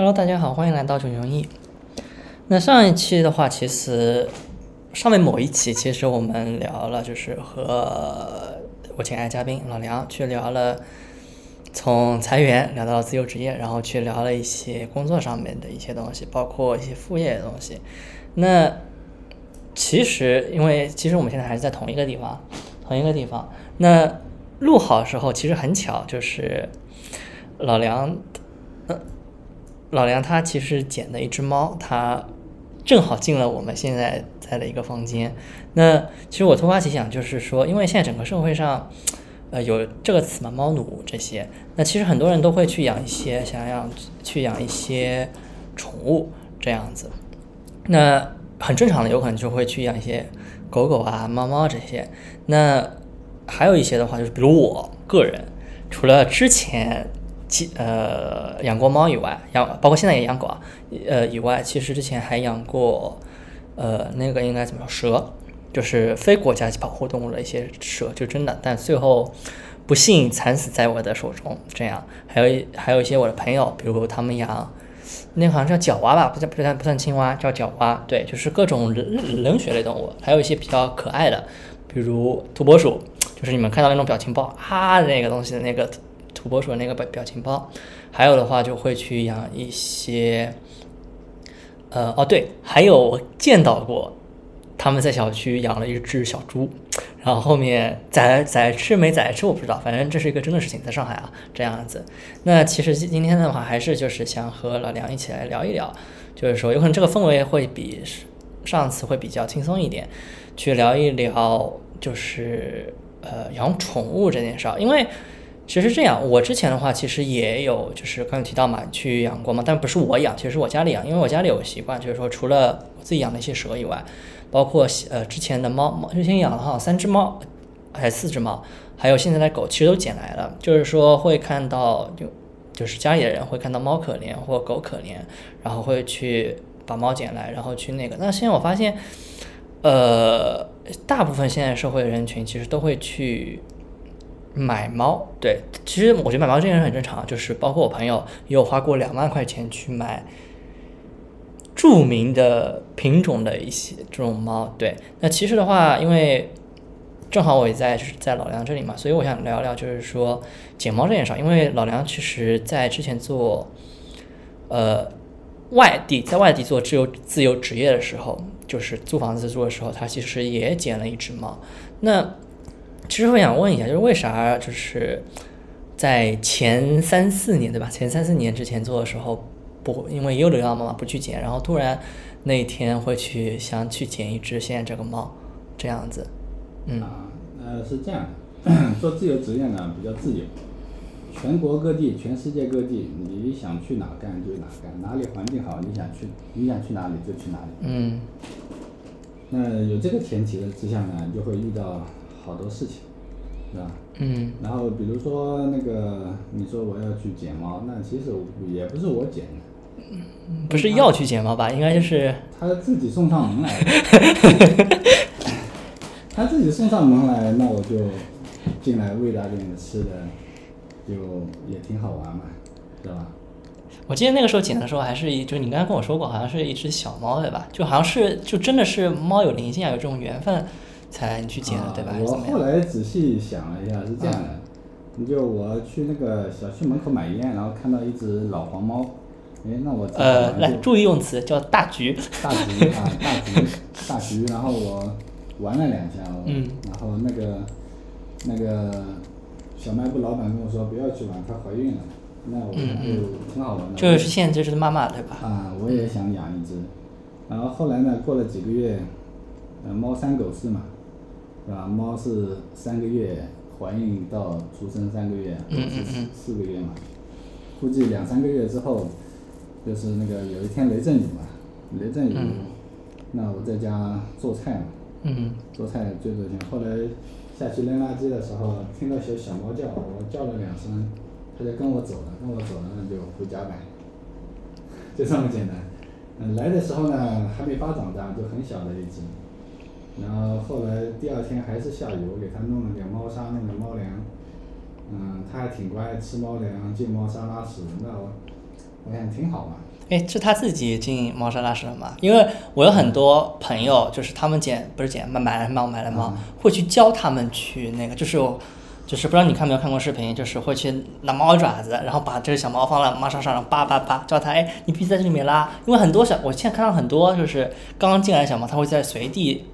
Hello，大家好，欢迎来到九九一。那上一期的话，其实上面某一期，其实我们聊了，就是和我亲爱的嘉宾老梁去聊了从裁员聊到了自由职业，然后去聊了一些工作上面的一些东西，包括一些副业的东西。那其实，因为其实我们现在还是在同一个地方，同一个地方。那录好的时候，其实很巧，就是老梁，呃，老梁他其实捡的一只猫，他正好进了我们现在在的一个房间。那其实我突发奇想，就是说，因为现在整个社会上，呃，有这个词嘛，猫奴这些。那其实很多人都会去养一些，想要去养一些宠物这样子。那很正常的，有可能就会去养一些狗狗啊、猫猫这些。那还有一些的话，就是比如我个人，除了之前其呃养过猫以外，养包括现在也养狗啊，呃以外，其实之前还养过呃那个应该怎么说蛇，就是非国家级保护动物的一些蛇，就真的，但最后不幸惨死在我的手中。这样，还有还有一些我的朋友，比如他们养。那好像叫角蛙吧，不算不算不算青蛙，叫角蛙。对，就是各种冷冷血类动物，还有一些比较可爱的，比如土拨鼠，就是你们看到那种表情包啊那个东西的那个土拨鼠那个表表情包。还有的话就会去养一些，呃哦对，还有我见到过他们在小区养了一只小猪。然后后面宰宰吃没宰吃我不知道，反正这是一个真的事情，在上海啊这样子。那其实今天的话，还是就是想和老梁一起来聊一聊，就是说有可能这个氛围会比上次会比较轻松一点，去聊一聊就是呃养宠物这件事儿。因为其实这样，我之前的话其实也有就是刚才提到嘛，去养过嘛，但不是我养，其实我家里养，因为我家里有习惯，就是说除了我自己养的一些蛇以外。包括呃之前的猫猫之前养了哈三只猫，还是四只猫，还有现在的狗，其实都捡来了。就是说会看到就就是家里的人会看到猫可怜或狗可怜，然后会去把猫捡来，然后去那个。那现在我发现，呃，大部分现在社会人群其实都会去买猫。对，其实我觉得买猫这件事很正常，就是包括我朋友也有花过两万块钱去买。著名的品种的一些这种猫，对，那其实的话，因为正好我也在就是在老梁这里嘛，所以我想聊聊，就是说捡猫这件事。因为老梁其实在之前做，呃，外地在外地做自由自由职业的时候，就是租房子住的时候，他其实也捡了一只猫。那其实我想问一下，就是为啥就是在前三四年对吧？前三四年之前做的时候。不，因为也有流浪猫嘛，不去捡，然后突然那一天会去想去捡一只现在这个猫，这样子，嗯，呃是这样，做自由职业呢比较自由，全国各地、全世界各地，你想去哪干就哪干，哪里环境好，你想去你想去哪里就去哪里，嗯，那有这个前提的之下呢，就会遇到好多事情，是吧？嗯，然后比如说那个，你说我要去捡猫，那其实也不是我捡的，不是要去捡猫吧？应该就是他自己送上门来的，他自己送上门来，那我就进来喂他点吃的，就也挺好玩嘛，对吧？我记得那个时候捡的时候，还是一，就是你刚才跟我说过，好像是一只小猫，对吧？就好像是，就真的是猫有灵性啊，有这种缘分。才你去捡的对吧？我后来仔细想了一下，是这样的，你就我去那个小区门口买烟，然后看到一只老黄猫，哎，那我呃，来注意用词，叫大橘，大橘啊，大橘，大橘，然后我玩了两下，嗯，然后那个那个小卖部老板跟我说不要去玩，她怀孕了，那我就挺好玩的，就是现在这是妈妈对吧？啊，我也想养一只，然后后来呢，过了几个月，呃，猫三狗四嘛。是吧？猫是三个月怀孕到出生三个月，是四四个月嘛？估计两三个月之后，就是那个有一天雷阵雨嘛，雷阵雨，那我在家做菜嘛，做菜最多天。后来下去扔垃圾的时候，听到小小猫叫，我叫了两声，它就跟我走了，跟我走了，那就回家呗，就这么简单。嗯，来的时候呢，还没发长大，就很小的一只。然后后来第二天还是下雨，我给它弄了点猫砂，弄点猫粮，嗯，它还挺乖，吃猫粮，进猫砂拉屎。那我，我想挺好嘛。哎，是它自己进猫砂拉屎了吗？因为我有很多朋友，就是他们捡不是捡买买来猫买来猫，会去教他们去那个，就是就是不知道你看没有看过视频，就是会去拿猫爪子，然后把这个小猫放在猫砂上，然后叭叭叭教它，哎，你必须在这里面拉，因为很多小，我现在看到很多就是刚刚进来的小猫，它会在随地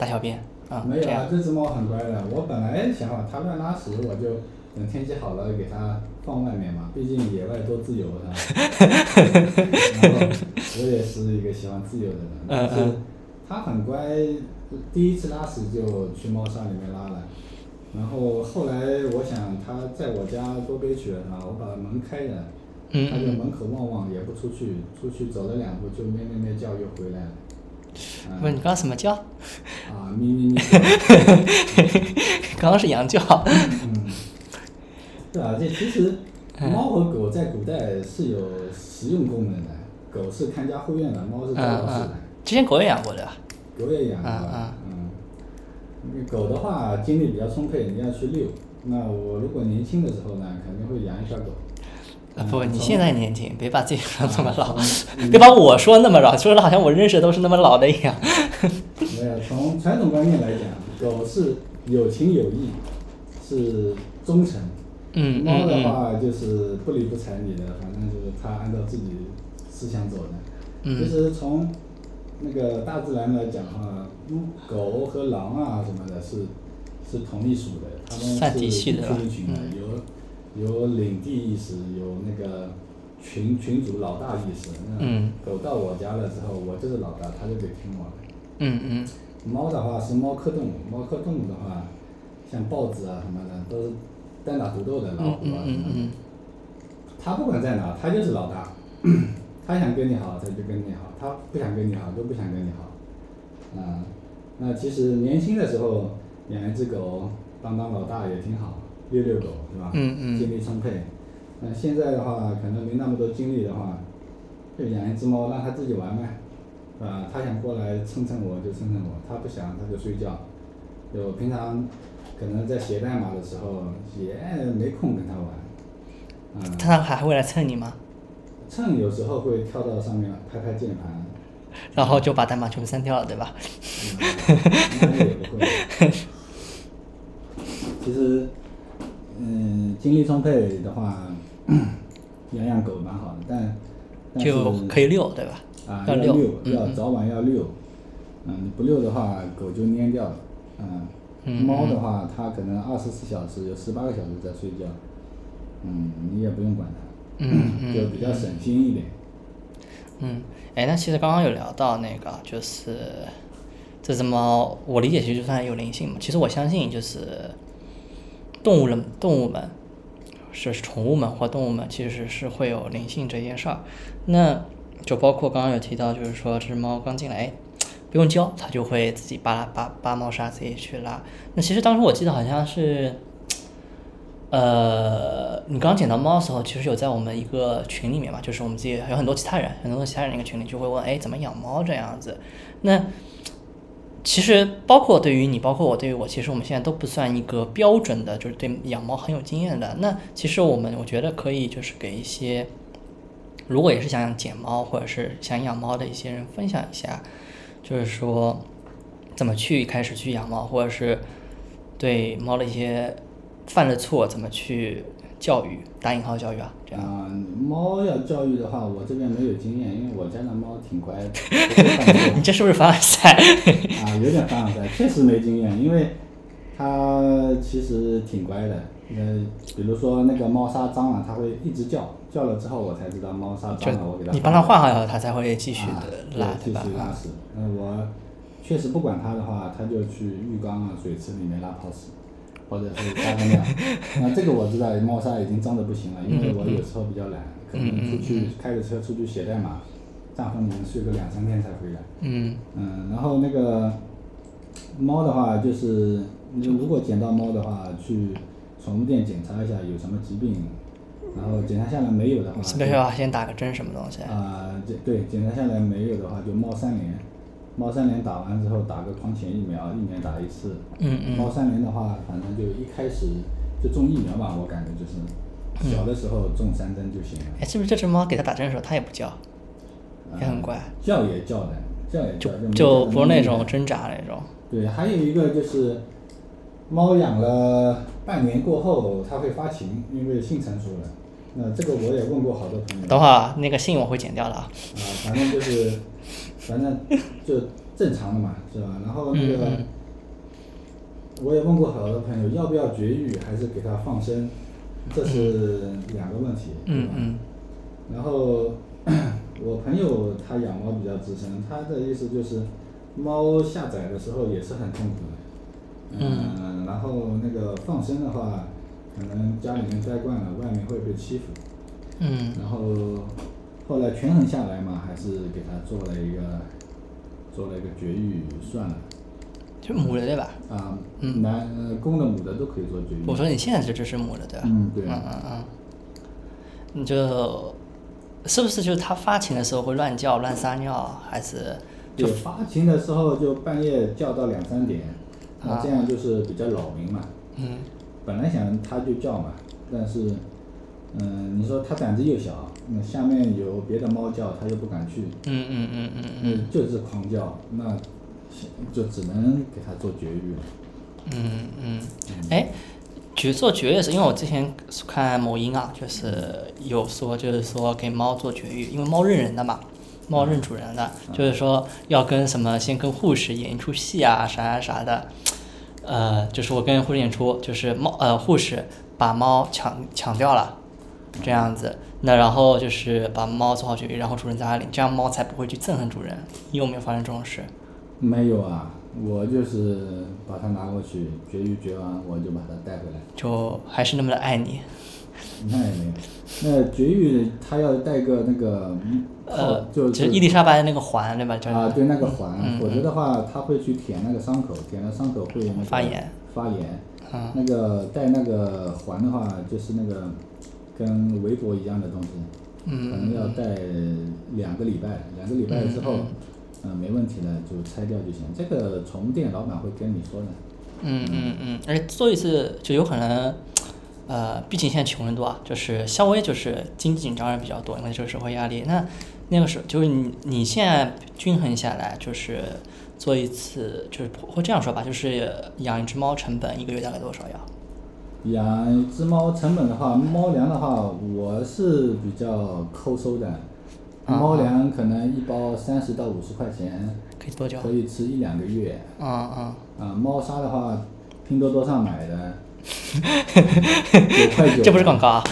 大小便啊，没有啊，这只猫很乖的。我本来想把它乱拉屎，我就等天气好了给它。放外面嘛，毕竟野外多自由，是吧？然后我也是一个喜欢自由的人，但是它很乖，第一次拉屎就去猫砂里面拉了。然后后来我想它在我家多憋屈了，是吧？我把门开着，它就门口望望，也不出去，出去走了两步就咩咩咩叫又回来了。问你刚刚什么叫？啊，咪咪咪。刚刚是羊叫。嗯对啊，这其实猫和狗在古代是有实用功能的。狗是看家护院的，猫是做老鼠的。之前狗也养过的。狗也养过，嗯。狗的话精力比较充沛，你要去遛。那我如果年轻的时候呢，肯定会养一条狗。啊不，你现在年轻，别把自己说那么老，别把我说那么老，说的好像我认识的都是那么老的一样。没有，从传统观念来讲，狗是有情有义，是忠诚。嗯，猫的话就是不理不睬你的，反正就是它按照自己思想走的。嗯。其实从那个大自然来讲的话，狗和狼啊什么的是是同一属的，它们是一群一群的，有有领地意识，有那个群群主老大意识。嗯。狗到我家了之后，我就是老大，它就得听我的。嗯嗯。猫的话是猫科动物，猫科动物的话，像豹子啊什么的都是。单打独斗的老虎啊什么的，他不管在哪，它就是老大。他想跟你好，他就跟你好；他不想跟你好，就不想跟你好。啊，那其实年轻的时候养一只狗当当老大也挺好，遛遛狗是吧？精力充沛。那现在的话，可能没那么多精力的话，就养一只猫，让它自己玩呗，是吧？它想过来蹭蹭我就蹭蹭我，它不想它就睡觉。就平常。可能在写代码的时候也没空跟它玩，嗯。它还会来蹭你吗？蹭有时候会跳到上面拍拍键盘。然后就把代码全部删掉了，对吧？嗯，也不会。其实，嗯，精力充沛的话，养养狗蛮好的，但就可以遛，对吧？啊，要遛，要早晚要遛。嗯，不遛的话，狗就蔫掉了。嗯。猫的话，它可能二十四小时有十八个小时在睡觉，嗯，你也不用管它，嗯 就比较省心一点。嗯，哎，那其实刚刚有聊到那个，就是这只猫，我理解其实就算有灵性嘛。其实我相信，就是动物人、动物们，是宠物们或动物们，其实是会有灵性这件事儿。那就包括刚刚有提到，就是说这只猫刚进来。不用教，它就会自己扒拉扒扒猫砂，自己去拉。那其实当时我记得好像是，呃，你刚捡到猫的时候，其实有在我们一个群里面嘛，就是我们自己有很多其他人，很多其他人一个群里就会问，哎，怎么养猫这样子？那其实包括对于你，包括我，对于我，其实我们现在都不算一个标准的，就是对养猫很有经验的。那其实我们我觉得可以就是给一些，如果也是想养捡猫或者是想养猫的一些人分享一下。就是说，怎么去开始去养猫，或者是对猫的一些犯了错，怎么去教育？打引号教育啊，这样。啊，猫要教育的话，我这边没有经验，因为我家的猫挺乖的。你这是不是凡尔赛？啊，有点凡尔赛，确实没经验，因为它其实挺乖的。呃，比如说那个猫砂脏了，它会一直叫，叫了之后我才知道猫砂脏了，我给它。你帮它换好以后，它才会继续的拉，继续拉屎。嗯，我确实不管它的话，它就去浴缸啊、水池里面拉泡屎，或者是撒个尿。那这个我知道，猫砂已经脏的不行了，因为我有时候比较懒，可能出去开着车出去写代码，帐篷里面睡个两三天才回来。嗯。嗯，然后那个猫的话，就是你如果捡到猫的话，去。宠物店检查一下有什么疾病，然后检查下来没有的话，是不是要先打个针什么东西？啊，检对，检查下来没有的话就猫三联，猫三联打完之后打个狂犬疫苗，一年打一次。嗯嗯。猫三联的话，反正就一开始就种疫苗吧，我感觉就是，小的时候种三针就行了。哎，是不是这只猫给它打针的时候它也不叫，也很乖，叫也叫的，叫也叫，就就不是那种挣扎那种。对，还有一个就是，猫养了半年过后，它会发情，因为性成熟了。那这个我也问过好多朋友。等会儿啊那个信我会剪掉的啊。啊，反正就是，反正就正常的嘛，是吧？然后那个，我也问过好多朋友，要不要绝育，还是给它放生，这是两个问题，对吧？然后 我朋友他养猫比较资深，他的意思就是，猫下崽的时候也是很痛苦的，嗯，然后那个放生的话，可能家里面待惯了，外面会被欺负，嗯然后后来权衡下来嘛，还是给他做了一个做了一个绝育算了，就母的对吧？啊，嗯男呃公的母的都可以做绝育。我说你现在这只是母的对吧？嗯对嗯嗯嗯。你就是不是就是它发情的时候会乱叫、乱撒尿，还是就发情的时候就半夜叫到两三点，那啊这样就是比较扰民嘛。嗯本来想它就叫嘛，但是，嗯，你说它胆子又小，那下面有别的猫叫，它又不敢去，嗯嗯嗯嗯嗯嗯，就是狂叫，那就只能给它做绝育了。嗯嗯。哎，绝做绝育是因为我之前看某音啊，就是有说就是说给猫做绝育，因为猫认人的嘛。猫认主人的，就是说要跟什么，先跟护士演一出戏啊，啥啥啥的，呃，就是我跟护士演出，就是猫呃护士把猫抢抢掉了，这样子，那然后就是把猫做好绝育，然后主人在那里，这样猫才不会去憎恨主人。你有没有发生这种事？没有啊，我就是把它拿过去绝育，绝完我就把它带回来。就还是那么的爱你？那也没有，那绝育它要带个那个呃，就就是伊丽莎白的那个环，对吧？叫啊，对那个环，嗯否则的话它会去舔那个伤口，舔了伤口会那个发炎，发炎。啊那个带那个环的话，就是那个跟围脖一样的东西，可能嗯要带两个礼拜，两个礼拜之后嗯，嗯，没问题了就拆掉就行。这个宠物店老板会跟你说的。嗯嗯嗯，而且做一次就有可能，呃，毕竟现在穷人多啊，就是稍微就是经济紧张人比较多，因为这个社会压力。那那个时候就是你你现在均衡下来，就是做一次，就是会这样说吧，就是养一只猫成本一个月大概多少要？养一只猫成本的话，猫粮的话，我是比较抠搜的。啊猫粮可能一包三十到五十块钱，可以多久？可以吃一两个月。啊啊，啊，猫砂的话，拼多多上买的，九块九，这不是广告啊。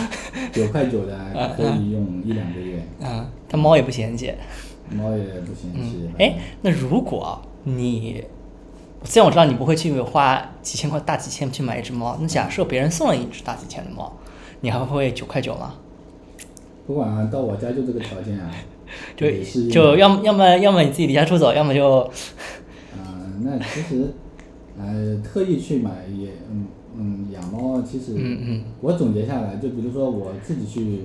九块九的可以用一两个月，嗯，它猫也不嫌弃。猫也不嫌弃嗯。，哎，那如果你虽然我知道你不会去花几千块、大几千去买一只猫，那假设别人送了一只大几千的猫，你还会九块九吗？不管啊，到我家就这个条件啊，就就要么要么要么你自己离家出走，要么就啊、那其实，呃，特意去买也，嗯嗯，养猫其实，嗯嗯。我总结下来，就比如说我自己去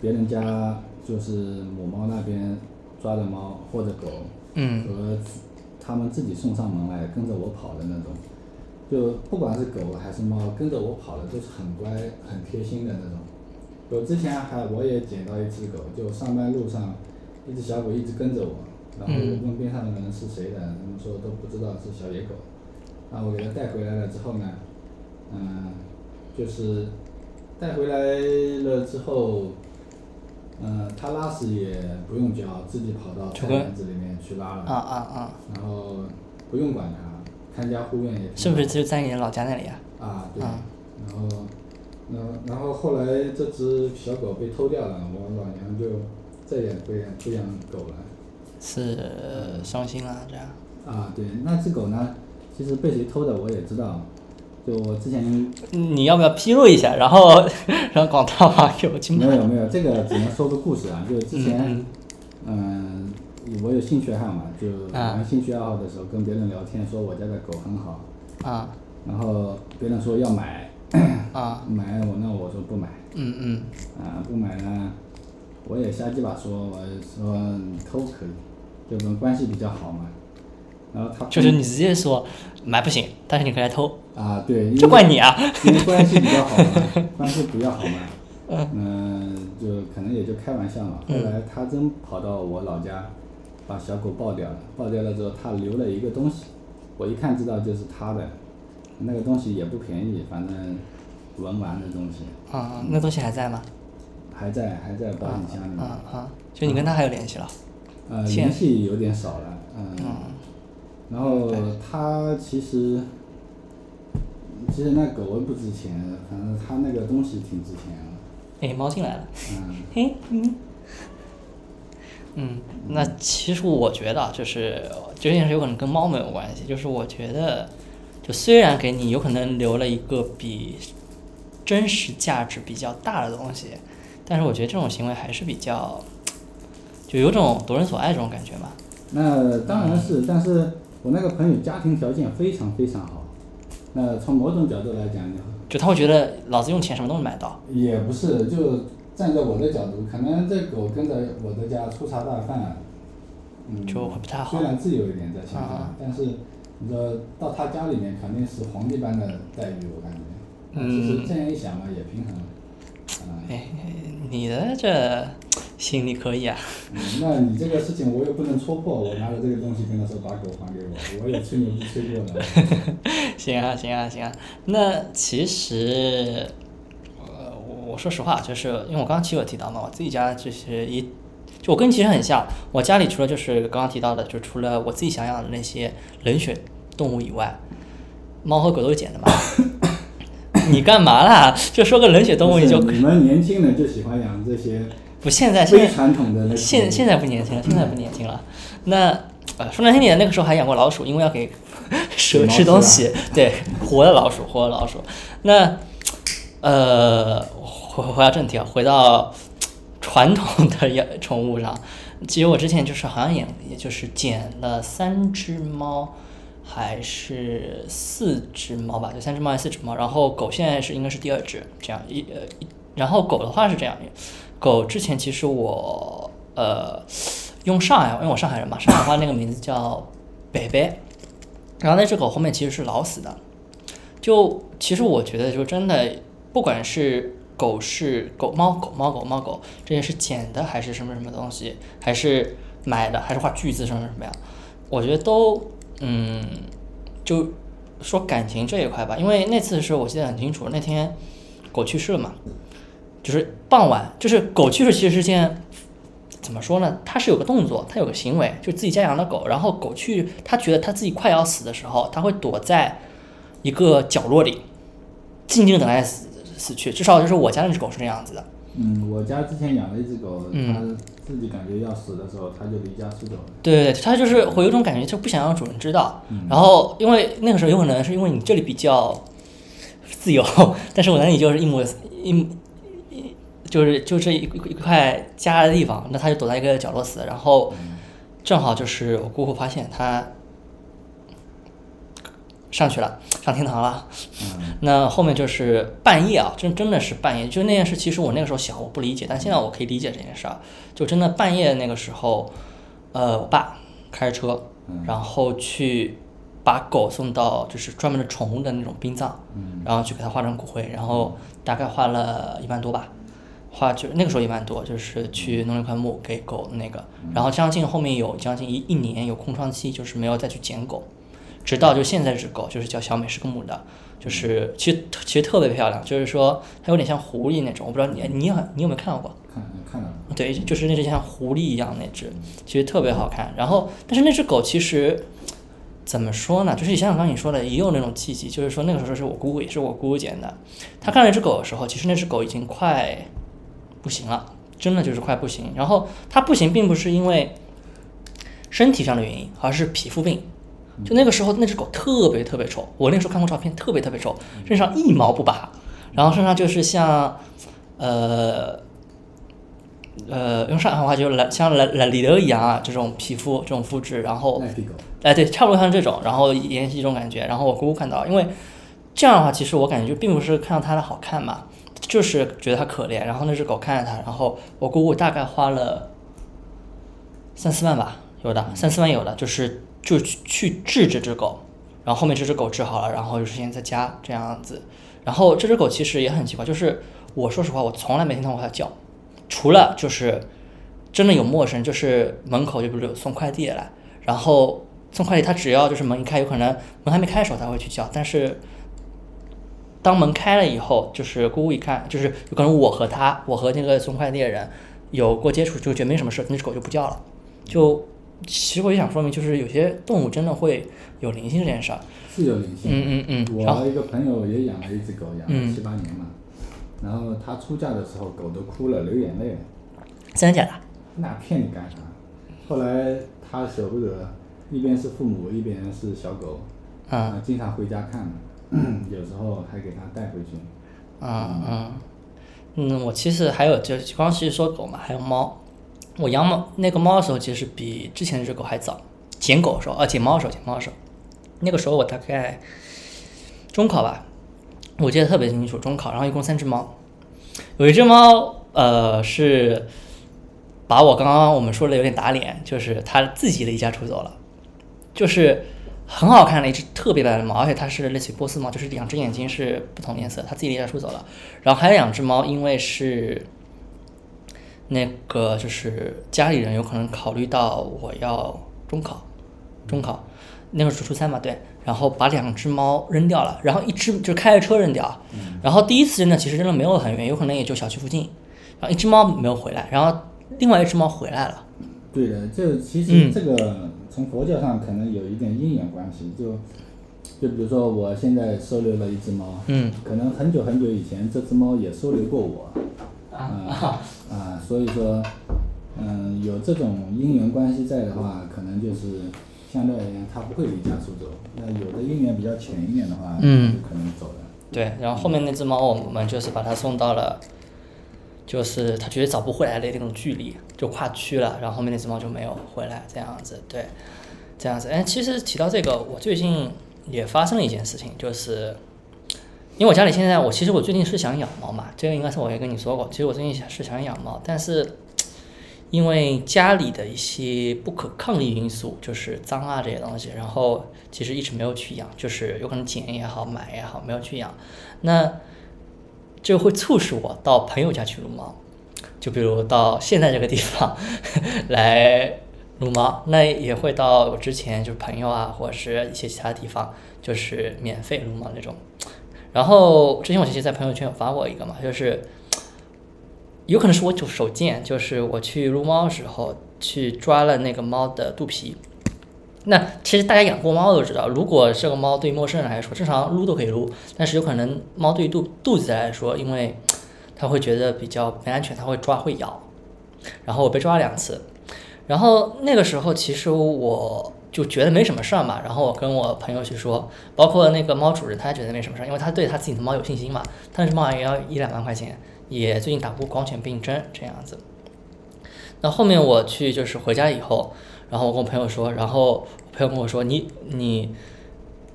别人家，就是母猫那边抓的猫或者狗，嗯。和他们自己送上门来跟着我跑的那种，就不管是狗还是猫，跟着我跑的都是很乖、很贴心的那种。我之前还我也捡到一只狗，就上班路上，一只小狗一直跟着我，然后我问边上的人是谁的，他们说都不知道是小野狗，然后我给它带回来了之后呢，嗯、就是带回来了之后，嗯、它拉屎也不用教，自己跑到菜就跟篮子里面去拉了。啊啊啊，然后不用管它，看家护院也挺是不是就在你老家那里啊？啊？对，啊然后，然后然后后来这只小狗被偷掉了，我老娘就再也不养不养狗了。是伤心了这样。啊，对，那只狗呢，其实被谁偷的我也知道，就我之前你要不要披露一下，然后让广大网友去？没有没有，这个只能说个故事啊，就之前嗯，嗯，我有兴趣爱好嘛，就啊玩兴趣爱好的时候跟别人聊天说我家的狗很好，啊然后别人说要买，啊，买我那我说不买。嗯嗯啊，不买呢，我也瞎鸡巴说，我说你偷可以，就跟关系比较好嘛。然后他就是你直接说买不行，但是你可以来偷，啊，对，因为这怪你啊！因为关系比较好嘛，关系比较好嘛。嗯，就可能也就开玩笑嘛。后来他真跑到我老家，把小狗抱掉了。抱掉了之后，他留了一个东西，我一看知道就是他的。那个东西也不便宜，反正文玩的东西。啊，那东西还在吗？还在，还在保险箱里面。啊啊，就你跟他还有联系了？呃，联系有点少了，嗯。然后他其实，其实那狗不值钱，反正它那个东西挺值钱。哎，猫进来了。嗯。嘿，嗯。嗯，那其实我觉得就是，这件事有可能跟猫没有关系。就是我觉得，就虽然给你有可能留了一个比真实价值比较大的东西，但是我觉得这种行为还是比较，就有种夺人所爱这种感觉嘛。那当然是，但是我那个朋友家庭条件非常非常好，那从某种角度来讲，就他会觉得老子用钱什么都能买到。也不是，就。站在我的角度，可能这狗跟着我的家粗茶淡饭，嗯，就不太好。虽然自由一点在乡下，但是你说到他家里面肯定是皇帝般的待遇，我感觉。嗯。其实这样一想嘛，也平衡了。哎，你的这心里可以啊。嗯，那你这个事情我又不能戳破，我拿着这个东西跟他说把狗还给我，我也吹牛逼吹过的。行啊，行啊，行啊，那其实。呃我说实话，就是因为我刚刚其实有提到嘛，我自己家就是一，就我跟你其实很像。我家里除了就是刚刚提到的，就除了我自己想养的那些冷血动物以外，猫和狗都是捡的嘛。你干嘛啦？就说个冷血动物你就？你们年轻人就喜欢养这些？不，现在现传统的现现在不年轻了，现在不年轻了。那呃，说难听点，那个时候还养过老鼠，因为要给 蛇吃东西。对，活的老鼠，活的老鼠。那呃。回回到正题啊，回到传统的养宠物上。其实我之前就是好像养，也就是捡了三只猫，还是四只猫吧，就三只猫还是四只猫。然后狗现在是应该是第二只，这样一呃。然后狗的话是这样，狗之前其实我呃用上海，因为我上海人嘛，上海话那个名字叫北北。然后那只狗后面其实是老死的。就其实我觉得，就真的不管是。狗是狗，猫狗猫狗猫狗，这些是捡的还是什么什么东西？还是买的？还是画句子什么什么呀？我觉得都，嗯，就说感情这一块吧。因为那次的时候我记得很清楚，那天狗去世了嘛，就是傍晚，就是狗去世其实是件怎么说呢？它是有个动作，它有个行为，就自己家养的狗，然后狗去，它觉得它自己快要死的时候，它会躲在一个角落里，静静等待死。死去，至少就是我家那只狗是这样子的。嗯，我家之前养了一只狗，它自己感觉要死的时候，它就离家出走了。对对对，它就是会有一种感觉，就不想让主人知道。然后，因为那个时候有可能是因为你这里比较自由，但是我那里就是一亩一一，就是就这一一块家的地方，那他就躲在一个角落死。然后正好就是我姑姑发现他。上去了，上天堂了。那后面就是半夜啊，真真的是半夜。就那件事，其实我那个时候小，我不理解，但现在我可以理解这件事儿。就真的半夜那个时候，呃，我爸开着车，然后去把狗送到就是专门的宠物的那种殡葬，然后去给它化成骨灰，然后大概花了一万多吧，花就那个时候一万多，就是去弄了一块墓给狗那个，然后将近后面有将近一一年有空窗期，就是没有再去捡狗。直到就现在这只狗就是叫小美，是个母的，就是其实其实特别漂亮，就是说它有点像狐狸那种，我不知道你你有你有没有看到过？看看到对，就是那只像狐狸一样那只，其实特别好看。然后，但是那只狗其实怎么说呢？就是你想想刚你说的，也有那种契机，就是说那个时候是我姑姑，也是我姑姑捡的。她看那只狗的时候，其实那只狗已经快不行了，真的就是快不行。然后它不行，并不是因为身体上的原因，而是皮肤病。就那个时候，那只狗特别特别丑。我那时候看过照片，特别特别丑，身上一毛不拔，然后身上就是像，呃，呃，用上海话就来像来来里头一样啊，这种皮肤这种肤质，然后，哎对，差不多像这种，然后延续一种感觉。然后我姑姑看到，因为这样的话，其实我感觉就并不是看到它的好看嘛，就是觉得它可怜。然后那只狗看着它，然后我姑姑大概花了三四万吧，有的三四万有的，就是。就去去治这只狗，然后后面这只狗治好了，然后就出现在家这样子。然后这只狗其实也很奇怪，就是我说实话，我从来没听到过它叫，除了就是真的有陌生，就是门口就比如有送快递的来，然后送快递，它只要就是门一开，有可能门还没开的时候它会去叫，但是当门开了以后，就是姑姑一看，就是有可能我和他，我和那个送快递的人有过接触，就觉得没什么事，那只狗就不叫了。就其实我就想说明，就是有些动物真的会有灵性这件事儿。是有灵性。嗯嗯嗯。我一个朋友也养了一只狗，养了七八年嘛。然后他出嫁的时候，狗都哭了，流眼泪了。真的假的？那骗你干啥？后来他舍不得，一边是父母，一边是小狗，嗯，经常回家看，有时候还给它带回去。嗯嗯。嗯，我其实还有就是，光是说狗嘛，还有猫。我养猫那个猫的时候，其实比之前那只狗还早。捡狗的时候，啊，捡猫的时候，捡猫的时候，那个时候我大概中考吧，我记得特别清楚，中考，然后一共三只猫，有一只猫，呃，是把我刚刚我们说的有点打脸，就是它自己离家出走了，就是很好看的一只特别白的猫，而且它是类似于波斯猫，就是两只眼睛是不同颜色，它自己离家出走了。然后还有两只猫，因为是。那个就是家里人有可能考虑到我要中考，中考，那个是初三嘛，对，然后把两只猫扔掉了，然后一只就开着车扔掉，然后第一次扔的其实扔的没有很远，有可能也就小区附近，然后一只猫没有回来，然后另外一只猫回来了。对的，就其实这个从佛教上可能有一点因缘关系，就就比如说我现在收留了一只猫，嗯，可能很久很久以前这只猫也收留过我。啊啊，所以说，嗯，有这种因缘关系在的话，可能就是相对而言，它不会离家出走。那有的因缘比较浅一点的话，嗯，就可能走了。对，然后后面那只猫，我们就是把它送到了，就是它觉得找不回来的那种距离，就跨区了。然后后面那只猫就没有回来，这样子，对，这样子。哎，其实提到这个，我最近也发生了一件事情，就是。因为我家里现在，我其实我最近是想养猫嘛，这个应该是我也跟你说过。其实我最近是想养猫，但是因为家里的一些不可抗力因素，就是脏啊这些东西，然后其实一直没有去养，就是有可能捡也好，买也好，没有去养。那就会促使我到朋友家去撸猫，就比如到现在这个地方 来撸猫，那也会到之前就是朋友啊，或者是一些其他地方，就是免费撸猫那种。然后之前我其实，在朋友圈有发过一个嘛，就是有可能是我就手贱，就是我去撸猫的时候去抓了那个猫的肚皮。那其实大家养过猫都知道，如果这个猫对陌生人来说，正常撸都可以撸，但是有可能猫对肚肚子来说，因为它会觉得比较不安全，它会抓会咬。然后我被抓了两次，然后那个时候其实我。就觉得没什么事儿嘛，然后我跟我朋友去说，包括那个猫主人，他也觉得没什么事儿，因为他对他自己的猫有信心嘛。他那只猫也要一两万块钱，也最近打过狂犬病针这样子。那后面我去就是回家以后，然后我跟我朋友说，然后我朋友跟我说，你你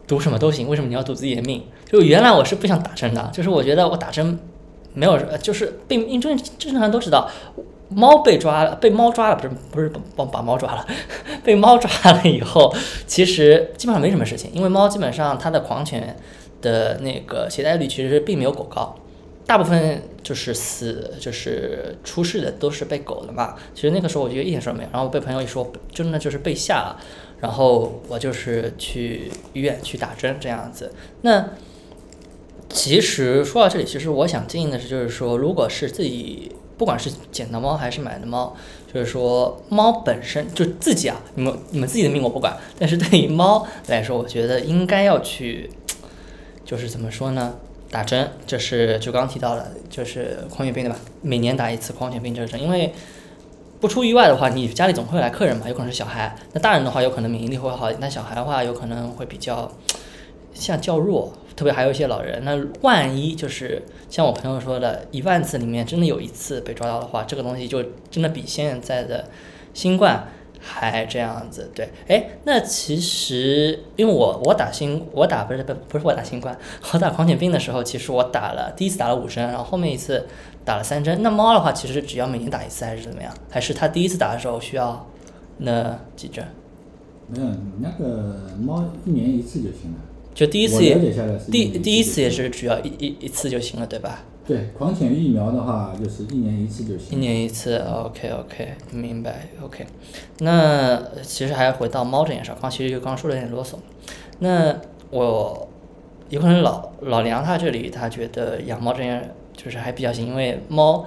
赌什么都行，为什么你要赌自己的命？就原来我是不想打针的，就是我觉得我打针没有，就是病，因为正正常人都知道。猫被抓了，被猫抓了，不是不是把把猫抓了，被猫抓了以后，其实基本上没什么事情，因为猫基本上它的狂犬的那个携带率其实并没有狗高，大部分就是死就是出事的都是被狗的嘛。其实那个时候我觉得一点事没有，然后被朋友一说，真的就是被吓了，然后我就是去医院去打针这样子。那其实说到这里，其实我想建议的是，就是说如果是自己。不管是捡的猫还是买的猫，就是说猫本身就自己啊，你们你们自己的命我不管，但是对于猫来说，我觉得应该要去，就是怎么说呢？打针，就是就刚提到的，就是狂犬病对吧？每年打一次狂犬病这个针，因为不出意外的话，你家里总会来客人嘛，有可能是小孩，那大人的话有可能免疫力会好一点，但小孩的话有可能会比较像较弱。特别还有一些老人，那万一就是像我朋友说的，一万次里面真的有一次被抓到的话，这个东西就真的比现在的新冠还这样子。对，哎，那其实因为我我打新我打不是不不是我打新冠，我打狂犬病的时候，其实我打了第一次打了五针，然后后面一次打了三针。那猫的话，其实只要每年打一次还是怎么样？还是它第一次打的时候需要那几针？没有，那个猫一年一次就行了。就第一次也第第一次也是只要一一一次就行了，对吧？对，狂犬疫苗的话，就是一年一次就行。一年一次，OK OK，明白 OK。那其实还要回到猫这件事儿，刚其实就刚说的有点啰嗦。那我有可能老老梁他这里他觉得养猫这件就是还比较行，因为猫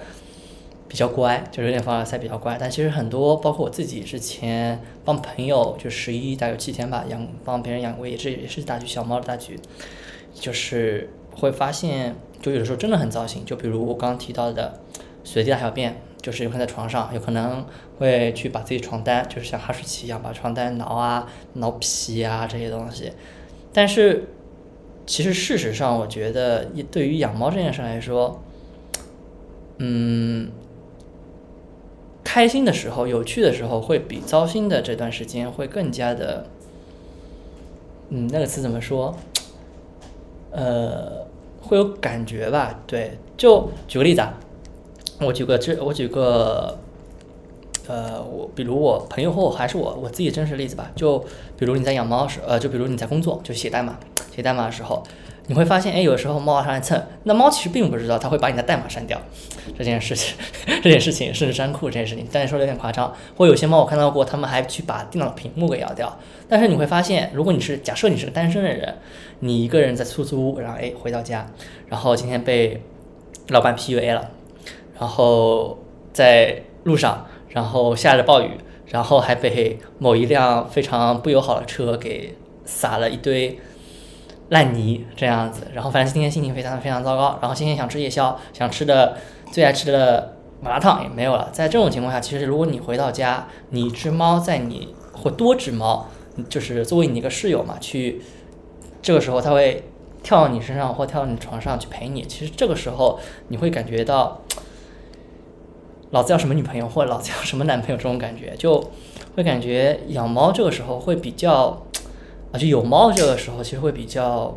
比较乖，就有点凡尔赛比较乖。但其实很多，包括我自己之前帮朋友就十一大概有七天吧，养帮别人养过，也是也是大橘小猫的大橘，就是会发现。就有的时候真的很糟心，就比如我刚刚提到的随地大小便，就是有可能在床上，有可能会去把自己床单，就是像哈士奇一样把床单挠啊、挠皮啊这些东西。但是其实事实上，我觉得对于养猫这件事来说，嗯，开心的时候、有趣的时候，会比糟心的这段时间会更加的，嗯，那个词怎么说？呃。会有感觉吧？对，就举个例子啊，我举个这，我举个，呃，我比如我朋友或还是我我自己真实例子吧。就比如你在养猫时，呃，就比如你在工作，就写代码，写代码的时候，你会发现，哎，有时候猫上来蹭，那猫其实并不知道它会把你的代码删掉这件事情，这件事情甚至删库这件事情，但是说的有点夸张。或有些猫我看到过，他们还去把电脑屏幕给咬掉。但是你会发现，如果你是假设你是个单身的人。你一个人在出租屋，然后哎回到家，然后今天被老板 PUA 了，然后在路上，然后下着暴雨，然后还被某一辆非常不友好的车给撒了一堆烂泥这样子，然后反正今天心情非常非常糟糕，然后今天想吃夜宵，想吃的最爱吃的麻辣烫也没有了。在这种情况下，其实如果你回到家，你只猫在你或多只猫，就是作为你一个室友嘛，去。这个时候，它会跳到你身上或跳到你床上去陪你。其实这个时候，你会感觉到，老子要什么女朋友或者老子要什么男朋友这种感觉，就会感觉养猫这个时候会比较，啊，就有猫这个时候其实会比较，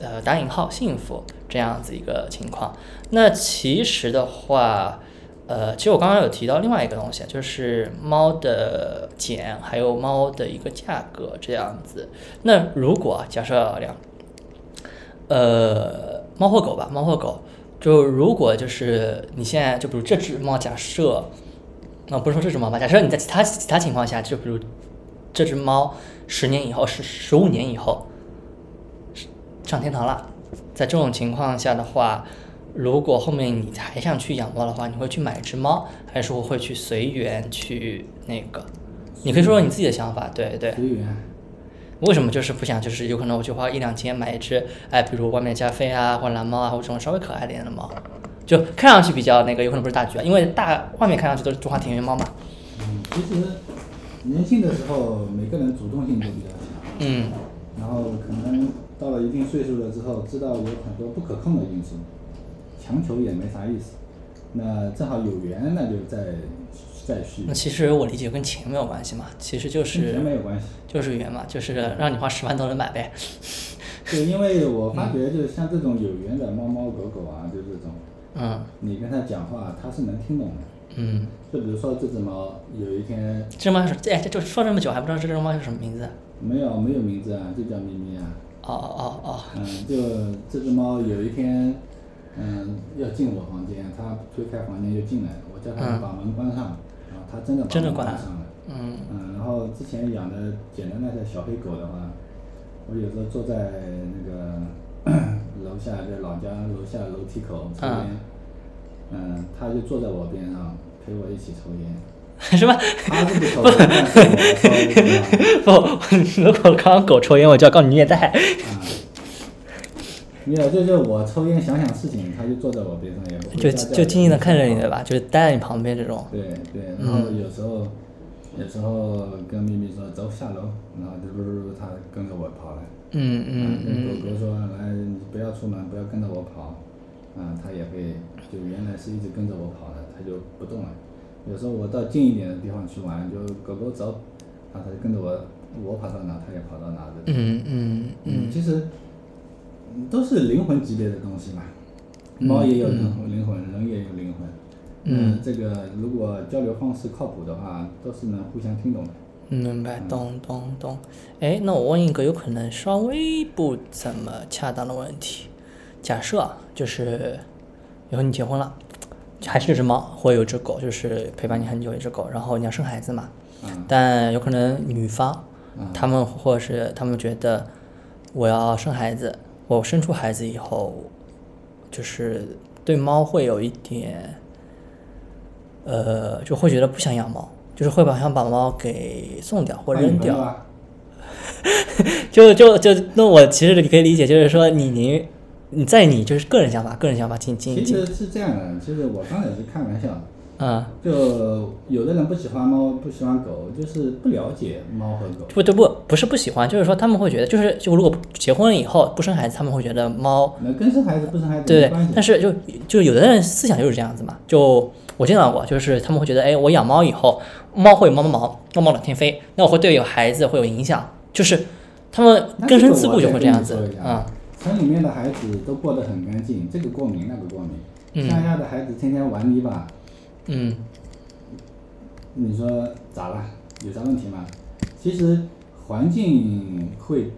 呃，打引号幸福这样子一个情况。那其实的话。呃，其实我刚刚有提到另外一个东西，就是猫的减，还有猫的一个价格这样子。那如果假设两，呃，猫或狗吧，猫或狗，就如果就是你现在就比如这只猫，假设，那不是说这只猫吧，假设你在其他其他情况下，就比如这只猫十年以后，十十五年以后上天堂了，在这种情况下的话。如果后面你还想去养猫的话，你会去买一只猫，还是说会去随缘去那个？你可以说说你自己的想法，对对。随缘。为什么就是不想？就是有可能我就花一两千买一只，哎，比如外面加菲啊，或者蓝猫啊，或者这种稍微可爱点的猫，就看上去比较那个，有可能不是大橘啊，因为大外面看上去都是中华田园猫嘛。嗯，其实年轻的时候每个人主动性都比较强。嗯。然后可能到了一定岁数了之后，知道有很多不可控的因素。强求也没啥意思，那正好有缘，那就再再续。那其实我理解跟钱没有关系嘛，其实就是钱没有关系，就是缘嘛，就是让你花十万都能买呗。对因为我发觉，就是像这种有缘的猫猫狗狗啊，就这种，嗯，你跟他讲话，他是能听懂的。嗯。就比如说这只猫，有一天。这只猫是哎，这就说这么久还不知道这只猫叫什么名字？没有没有名字啊，就叫咪咪啊。哦哦哦哦。嗯，就这只猫有一天。嗯，要进我房间，它推开房间就进来了。我叫它把门关上，然后它真的把门关上了。嗯。嗯，然后之前养的捡的那些小黑狗的话，我有时候坐在那个 楼下，在老家楼下楼梯口这边。嗯。他就坐在我边上陪我一起抽烟。什么？他是不抽烟，但是我抽。不，如果刚刚狗抽烟，我就要告你虐待。没有，就是我抽烟想想事情，他就坐在我边上，也不会就就静静的看着你对吧？就是待在你旁边这种。对对，然后有时候，有时候跟咪咪说走下楼，然后就噜噜噜，它跟着我跑来。嗯嗯嗯。跟狗狗说来，你不要出门，不要跟着我跑，啊，它也会，就原来是一直跟着我跑的，它就不动了。有时候我到近一点的地方去玩，就狗狗走，啊，它就跟着我，我跑到哪，它也跑到哪的。嗯嗯嗯。其实。都是灵魂级别的东西嘛，猫也有灵魂，灵魂人也有灵魂。嗯，这个如果交流方式靠谱的话，都是能互相听懂的。明白，懂懂懂。哎，那我问一个有可能稍微不怎么恰当的问题，假设就是以后你结婚了，还是有只猫或有只狗，就是陪伴你很久一只狗，然后你要生孩子嘛，嗯。但有可能女方嗯。他们或者是他们觉得我要生孩子，我生出孩子以后，就是对猫会有一点，呃，就会觉得不想养猫，就是会把想把猫给送掉或扔掉。就就就那我其实你可以理解，就是说你你你在你就是个人想法，个人想法进进进其实，是这样的，其实我刚才是开玩笑，嗯，就有的人不喜欢猫，不喜欢狗，就是不了解猫和狗。不对不不是不喜欢，就是说他们会觉得，就是就如果结婚了以后不生孩子，他们会觉得猫那跟生孩子不生孩子对对但是就就有的人思想就是这样子嘛，就我见到过，就是他们会觉得，哎，我养猫以后，猫会有猫毛毛，猫毛满天飞，那我会对有孩子会有影响，就是他们根深蒂固就会这样子你说一下，嗯，城里面的孩子都过得很干净，这个过敏那个过敏。嗯乡下的孩子天天玩泥巴，嗯你说咋了？有啥问题吗？其实环境会，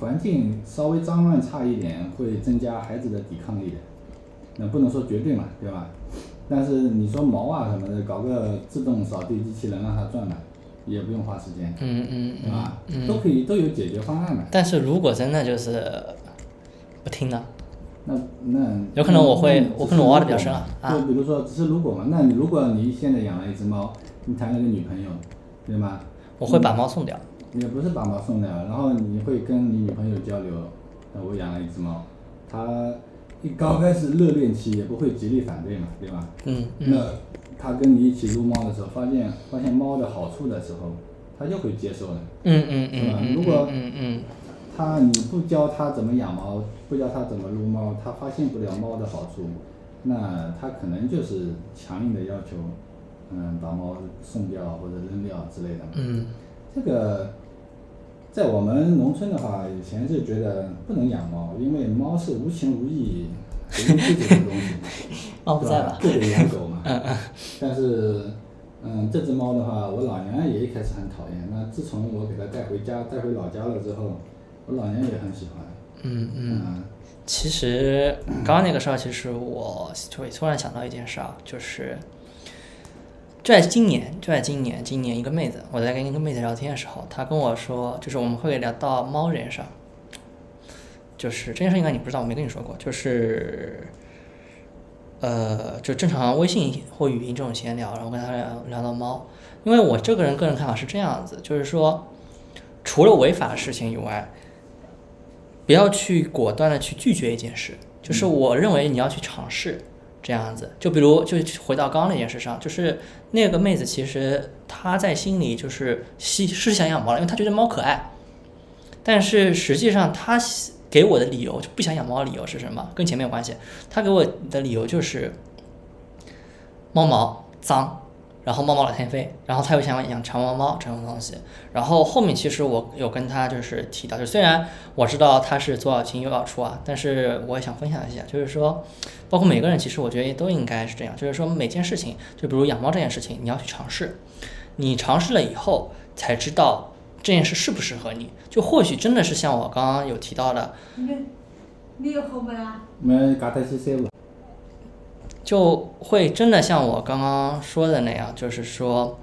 环境稍微脏乱差一点，会增加孩子的抵抗力的。那不能说绝对嘛，对吧？但是你说毛啊什么的，搞个自动扫地机器人让它转嘛，也不用花时间，嗯嗯嗯对吧？都可以都有解决方案嘛。但是如果真的就是不听的，那那有可能我会那我可能我挖的比较深啊啊就比如说，只是如果嘛，那你如果你现在养了一只猫，你谈了个女朋友，对吗？我会把猫送掉。也不是把猫送掉，然后你会跟你女朋友交流，那，我养了一只猫，它一刚开始热恋期也不会极力反对嘛，对吧？嗯嗯那她跟你一起撸猫的时候，发现发现猫的好处的时候，她就会接受了。嗯嗯是吧嗯嗯如果嗯嗯他你不教他怎么养猫，不教他怎么撸猫，他发现不了猫的好处，那他可能就是强硬的要求，嗯，把猫送掉或者扔掉之类的。嗯这个在我们农村的话，以前是觉得不能养猫，因为猫是无情无义、不用自己的东西，猫 不在了？是吧就得养狗嘛。但是，嗯，这只猫的话，我老娘也一开始很讨厌。那自从我给它带回家、带回老家了之后，我老娘也很喜欢。嗯嗯。嗯其实刚刚那个事儿，其实我就突然想到一件事儿，就是就在今年，就在今年，今年一个妹子，我在跟一个妹子聊天的时候，她跟我说，就是我们会聊到猫这件事儿，就是这件事应该你不知道，我没跟你说过，就是呃，就正常微信或语音这种闲聊，然后跟她聊聊到猫，因为我这个人个人看法是这样子，就是说除了违法的事情以外，不要去果断的去拒绝一件事，就是我认为你要去尝试这样子。就比如，就回到刚刚那件事上，就是那个妹子其实她在心里就是是是想养猫了，因为她觉得猫可爱，但是实际上她给我的理由就不想养猫的理由是什么？跟前面有关系。她给我的理由就是猫毛脏。然后猫猫老天飞，然后他又想养长毛猫这种东西，然后后面其实我有跟他就是提到，就虽然我知道他是左耳进右耳出啊，但是我也想分享一下，就是说，包括每个人其实我觉得都应该是这样，就是说每件事情，就比如养猫这件事情，你要去尝试，你尝试了以后才知道这件事适不适合你，就或许真的是像我刚刚有提到的，你你有后门啊？没嘎达西塞不？就会真的像我刚刚说的那样，就是说，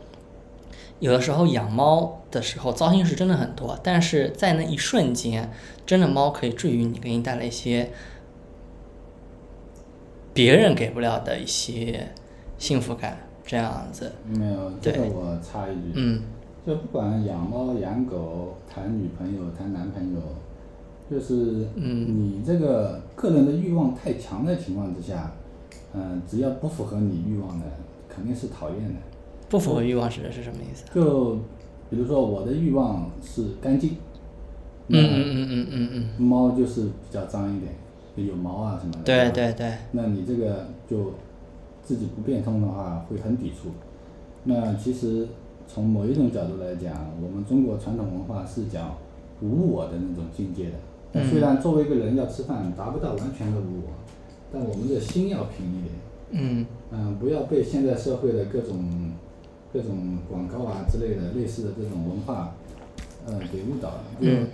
有的时候养猫的时候糟心事真的很多，但是在那一瞬间，真的猫可以治愈你，给你带来一些别人给不了的一些幸福感，这样子。没有，这个我插一句，嗯。就不管养猫养狗、谈女朋友、谈男朋友，就是嗯。你这个个人的欲望太强的情况之下，嗯、只要不符合你欲望的，肯定是讨厌的。不符合欲望是是什么意思？就比如说我的欲望是干净，嗯嗯嗯嗯嗯嗯，猫就是比较脏一点，有毛啊什么的。对对对，那你这个就自己不变通的话，会很抵触。那其实从某一种角度来讲，我们中国传统文化是讲无我的那种境界的。那虽然作为一个人要吃饭，达不到完全的无我，但我们的心要平一点。嗯嗯，不要被现在社会的各种各种广告啊之类的类似的这种文化，呃，给误导了。就嗯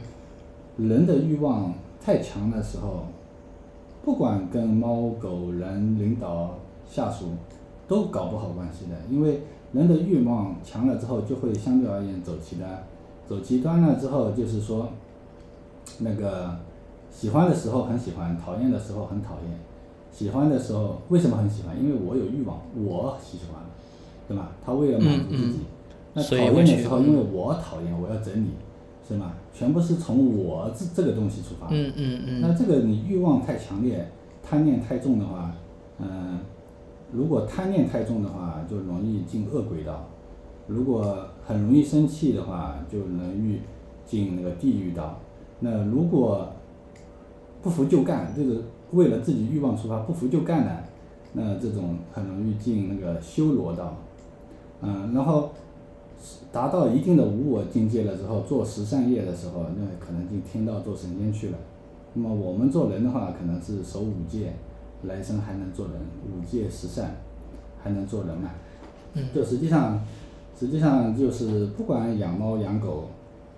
人的欲望太强的时候，不管跟猫、狗、人、领导、下属，都搞不好关系的，因为人的欲望强了之后，就会相对而言走极端，走极端了之后，就是说，那个喜欢的时候很喜欢，讨厌的时候很讨厌。喜欢的时候为什么很喜欢？因为我有欲望，我喜欢，对吧？他为了满足自己。那讨厌的时候，因为我讨厌，我要整理，是吗？全部是从我这这个东西出发。嗯嗯嗯那这个你欲望太强烈，贪念太重的话，嗯、如果贪念太重的话，就容易进恶轨道；如果很容易生气的话，就容易进那个地狱道。那如果不服就干，这个为了自己欲望出发，不服就干呢，那这种很容易进那个修罗道。嗯，然后达到一定的无我境界了之后，做十善业的时候，那可能进天道做神仙去了。那么我们做人的话，可能是守五戒，来生还能做人，五戒十善，还能做人嘛。嗯就实际上，实际上就是不管养猫养狗，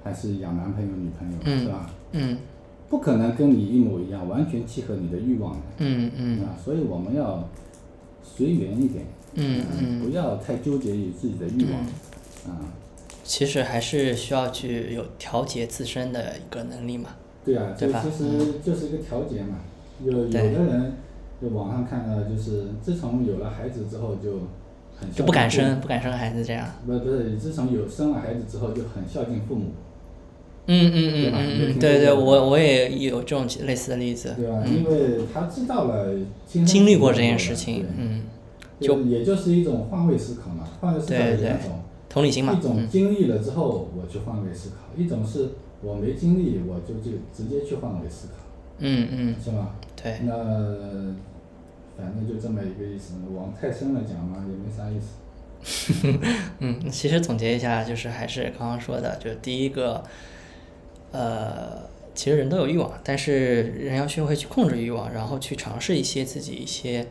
还是养男朋友女朋友，嗯是吧？嗯不可能跟你一模一样，完全契合你的欲望的，嗯嗯。啊，所以我们要随缘一点，嗯嗯。不要太纠结于自己的欲望，啊，其实还是需要去有调节自身的一个能力嘛。对啊，这对吧？其实就是一个调节嘛。有有的人，就网上看到，就是自从有了孩子之后，就很就不敢生，不敢生孩子这样。不不是，自从有生了孩子之后，就很孝敬父母，嗯嗯嗯嗯嗯，对对，我我也有这种类似的例子，对吧？因为他知道了亲身经历过这件事情，嗯，就也就是一种换位思考嘛。换位思考对对有两种，同理心嘛一，种嗯经历了之后我去换位思考，一种是我没经历我就就直接去换位思考，嗯嗯，是吧？对，那反正就这么一个意思，往太深了讲嘛也没啥意思。嗯，其实总结一下，就是还是刚刚说的，就是第一个，呃，其实人都有欲望，但是人要学会去控制欲望，然后去尝试一些自己一些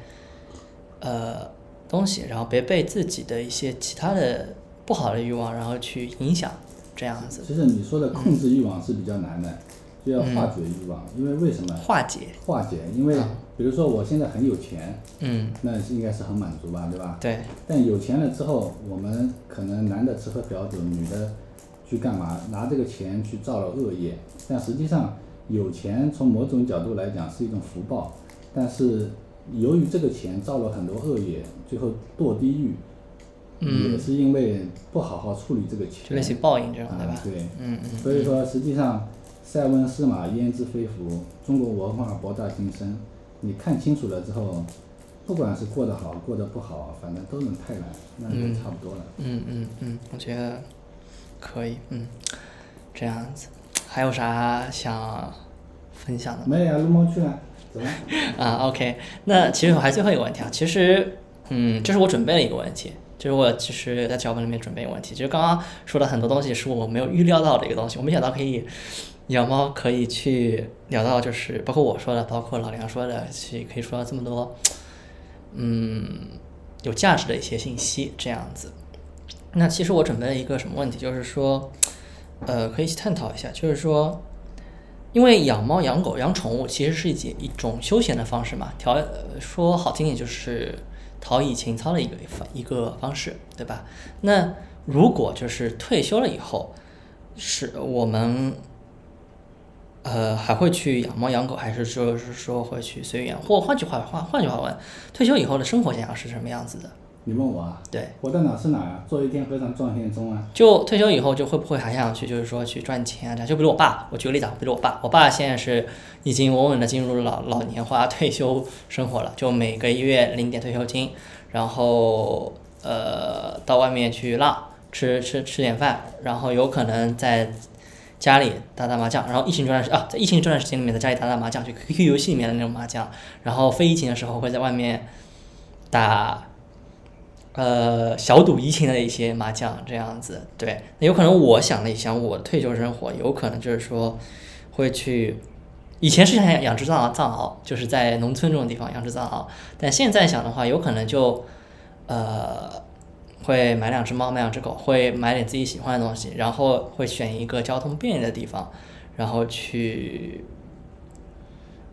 呃东西，然后别被自己的一些其他的不好的欲望，然后去影响，这样子其实你说的控制欲望是比较难的，就要化解欲望，因为为什么？化解。化解，因为比如说我现在很有钱，嗯，那应该是很满足吧，对吧？对，但有钱了之后，我们可能男的吃喝嫖赌，女的去干嘛？拿这个钱去造了恶业。但实际上，有钱从某种角度来讲是一种福报，但是由于这个钱造了很多恶业，最后堕地狱，嗯也是因为不好好处理这个钱。就类似于报应这种，对吧？啊对，嗯嗯所以说，实际上，塞翁失马焉知非福？中国文化博大精深，你看清楚了之后，不管是过得好，过得不好，反正都能泰然，那就差不多了。嗯嗯嗯，我觉得可以，嗯，这样子，还有啥想分享的吗？没有呀，撸猫去了，走了。啊，OK，那其实我还最后一个问题啊，其实，嗯，这是我准备了一个问题，就是我其实在脚本里面准备一个问题，就是刚刚说的很多东西是我没有预料到的一个东西，我没想到可以养猫可以去聊到，就是包括我说的，包括老梁说的，去可以说到这么多，嗯，有价值的一些信息，这样子。那其实我准备了一个什么问题，就是说，呃，可以去探讨一下，就是说，因为养猫、养狗、养宠物其实是一件一种休闲的方式嘛，调说好听点就是陶冶情操的一个方一个方式，对吧？那如果就是退休了以后，是我们呃还会去养猫养狗，还是说是说会去随缘？或换句话换换句话问，退休以后的生活想要是什么样子的？你问我啊？对，活到哪是哪啊？做一天和尚撞一天钟啊！就退休以后，就会不会还想去，就是说去赚钱啊？这样就比如我爸，我举个例子啊，比如我爸，我爸现在是已经稳稳的进入了老老年化退休生活了，就每个月领点退休金，然后呃到外面去浪，吃吃吃点饭，然后有可能在家里打打麻将，然后疫情这段时啊，在疫情这段时间里面在家里打打麻将，就 QQ 游戏里面的那种麻将，然后非疫情的时候会在外面打呃小赌怡情的一些麻将这样子，对，那有可能我想了一想，我退休生活有可能就是说会去，以前是想养养只藏獒藏獒，就是在农村这种地方养只藏獒，但现在想的话，有可能就呃会买两只猫，买两只狗，会买点自己喜欢的东西，然后会选一个交通便利的地方，然后去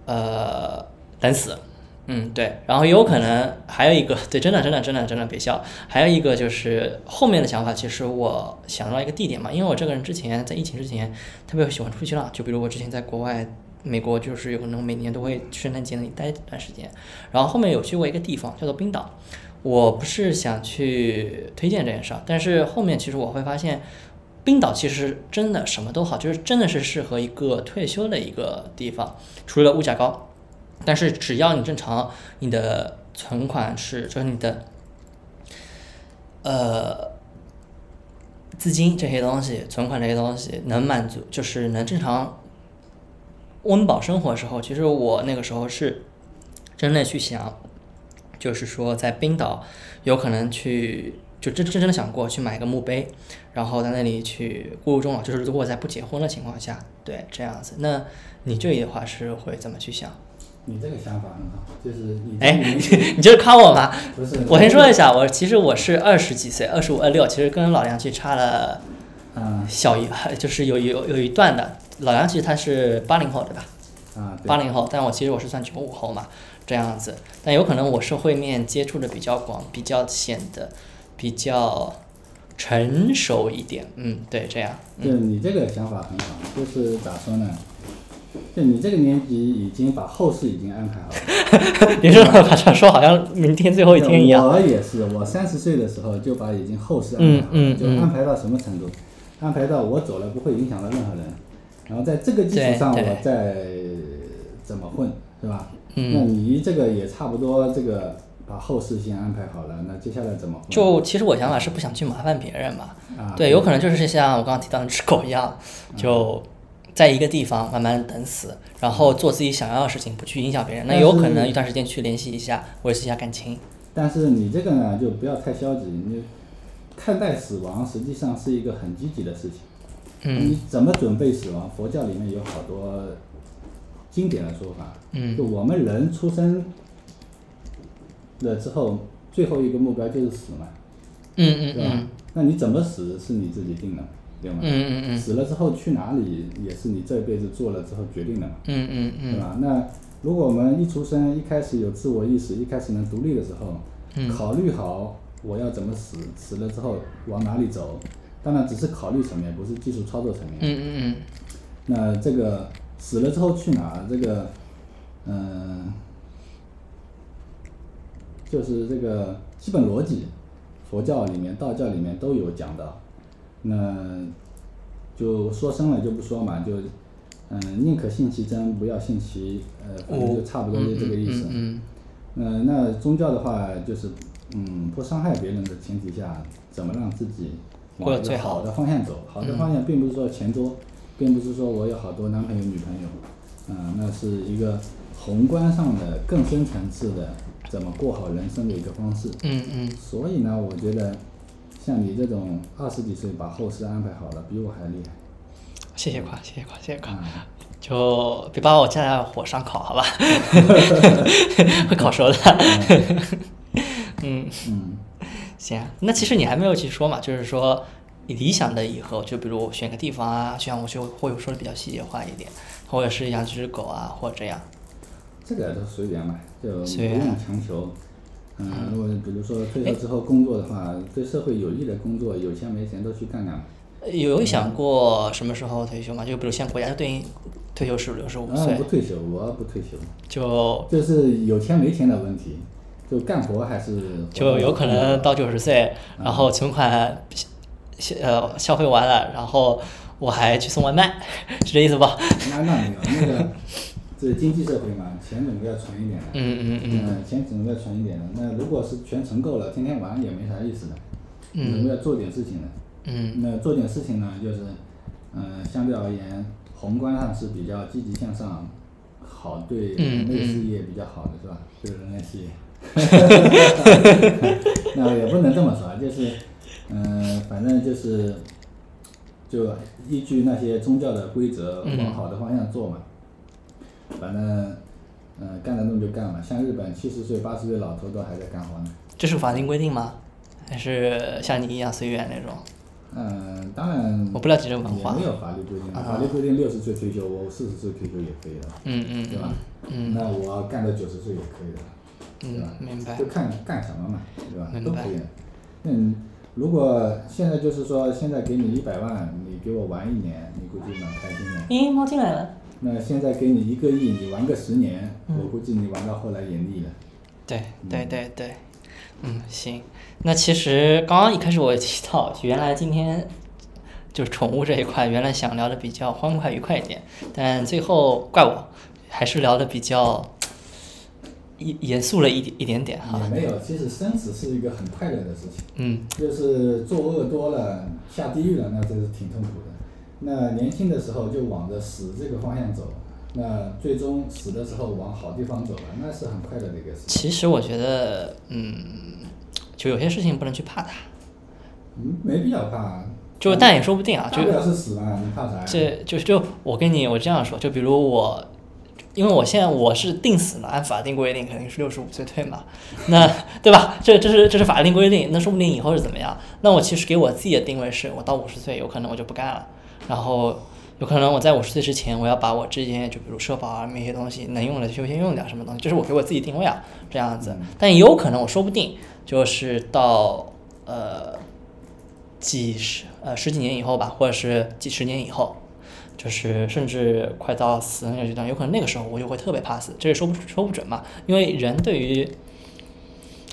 呃等死。嗯，对，然后有可能还有一个，对，真的，真的，真的，真的别笑。还有一个就是后面的想法，其实我想到一个地点嘛，因为我这个人之前在疫情之前特别喜欢出去浪，就比如我之前在国外，美国就是有可能每年都会圣诞节那里待一段时间，然后后面有去过一个地方叫做冰岛，我不是想去推荐这件事儿，但是后面其实我会发现，冰岛其实真的什么都好，就是真的是适合一个退休的一个地方，除了物价高。但是只要你正常，你的存款是就是你的，呃，资金这些东西，存款这些东西能满足，就是能正常温饱生活的时候，其实我那个时候是真的去想，就是说在冰岛有可能去，就真真真的想过去买个墓碑，然后在那里去孤独终老，就是如果在不结婚的情况下，对这样子。那你这里的话是会怎么去想？你这个想法很好，就是你哎 你就是夸我吗？不是我先说一下，我其实我是二十几岁，二十五、二六，其实跟老梁其实差了嗯小一，就是有有有一段的。老梁其实他是八零后对吧？啊，八零后，但我其实我是算九五后嘛，这样子。但有可能我社会面接触的比较广，比较显得比较成熟一点。嗯，对，这样。就你这个想法很好，就是咋说呢？就你这个年纪已经把后事已经安排好了。你说好像说好像明天最后一天一样。我也是，我三十岁的时候就把已经后事安排好了，嗯嗯嗯就安排到什么程度？安排到我走了不会影响到任何人，然后在这个基础上我再怎么混，是吧？嗯那你这个也差不多，这个把后事先安排好了，那接下来怎么混？就其实我想法是不想去麻烦别人嘛。啊，对，有可能就是像我刚刚提到的只狗一样，就在一个地方慢慢等死，然后做自己想要的事情，不去影响别人。那有可能一段时间去联系一下，维持一下感情。但是你这个呢，就不要太消极，你看待死亡实际上是一个很积极的事情。嗯你怎么准备死亡？佛教里面有好多经典的说法。嗯就我们人出生了之后，最后一个目标就是死嘛，嗯嗯？嗯那你怎么死是你自己定的，对吗？嗯嗯嗯死了之后去哪里也是你这辈子做了之后决定的嘛，嗯嗯嗯对吧？那如果我们一出生一开始有自我意识，一开始能独立的时候，嗯考虑好我要怎么死，死了之后往哪里走，当然只是考虑层面，不是技术操作层面。嗯嗯那这个死了之后去哪？这个，嗯、就是这个基本逻辑，佛教里面、道教里面都有讲到。那就说深了就不说嘛，就嗯、宁可信其真，不要信其呃，反正就差不多就这个意思。嗯呃，那宗教的话，就是嗯，不伤害别人的前提下，怎么让自己往一个好的方向走？好的方向并不是说钱多，并不是说我有好多男朋友、女朋友，嗯、那是一个宏观上的、更深层次的怎么过好人生的一个方式。嗯嗯所以呢，我觉得像你这种二十几岁把后事安排好了，比我还厉害。谢谢夸，谢谢夸，谢谢夸。啊、就别把我架在火上烤，好吧？会烤熟的。嗯，嗯，行啊。那其实你还没有去说嘛，就是说你理想的以后，就比如选个地方啊，就像我就会说的比较细节化一点，或者是养几只狗啊，或者这样。这个都随缘嘛，就不用强求。嗯，如果比如说退休之后工作的话，对社会有益的工作，有钱没钱都去干干嘛。呃有想过什么时候退休吗？就比如现在国家对应退休是六十五啊，岁不，退休，我不退休，就就是有钱没钱的问题，就干活还是就有可能到九十岁，然后存款消呃消费完了，然后我还去送外卖，是这意思吧？那那没有那个，这经济社会嘛，钱总归要存一点的。嗯嗯嗯嗯，钱总归要存一点的。那如果是全存够了，天天玩也没啥意思的。嗯总归要做点事情的。嗯那做点事情呢，就是，嗯、相对而言，宏观上是比较积极向上，好对人类事业比较好的，是吧？对人类事业。那也不能这么说，啊，就是，嗯、反正就是，就依据那些宗教的规则嗯往好的方向做嘛。反正，嗯、干得动就干嘛。像日本七十岁、八十岁老头都还在干活呢。这是法定规定吗？还是像你一样随缘那种？嗯，当然。我不了解这个文化也没有法律规定，啊法律规定六十岁退休，我四十岁退休也可以的，嗯嗯对吧？嗯那我干到九十岁也可以的，对吧嗯，？明白就。看干什么嘛，对吧？明白都可以的。嗯，如果现在就是说，现在给你一百万，你给我玩一年，你估计蛮开心的。咦，猫进来了。那现在给你一个亿，你玩个十年，嗯我估计你玩到后来也腻了。对对对对，嗯，行。那其实刚刚一开始我也提到，原来今天就是宠物这一块，原来想聊的比较欢快愉快一点，但最后怪我，还是聊的比较严严肃了一点一点点哈也。没有，其实生死是一个很快乐的事情。嗯就是作恶多了，下地狱了，那真是挺痛苦的。那年轻的时候就往着死这个方向走，那最终死的时候往好地方走了，那是很快乐的一个事情。其实我觉得，嗯，就有些事情不能去怕它，嗯，没必要怕。就但也说不定啊，就是死嘛，你怕啥呀？这就就我跟你我这样说，就比如我，因为我现在我是定死了，按法定规定肯定是六十五岁退嘛，那对吧？这这是这是法定规定，那说不定以后是怎么样？那我其实给我自己的定位是，我到五十岁有可能我就不干了，然后有可能我在五十岁之前，我要把我之前就比如社保啊那些东西能用的就先用掉，什么东西，这是我给我自己定位啊，这样子。但也有可能我说不定就是到呃几十呃十几年以后吧，或者是几十年以后，就是甚至快到死那个阶段，有可能那个时候我就会特别怕死，这也说不说不准嘛。因为人对于，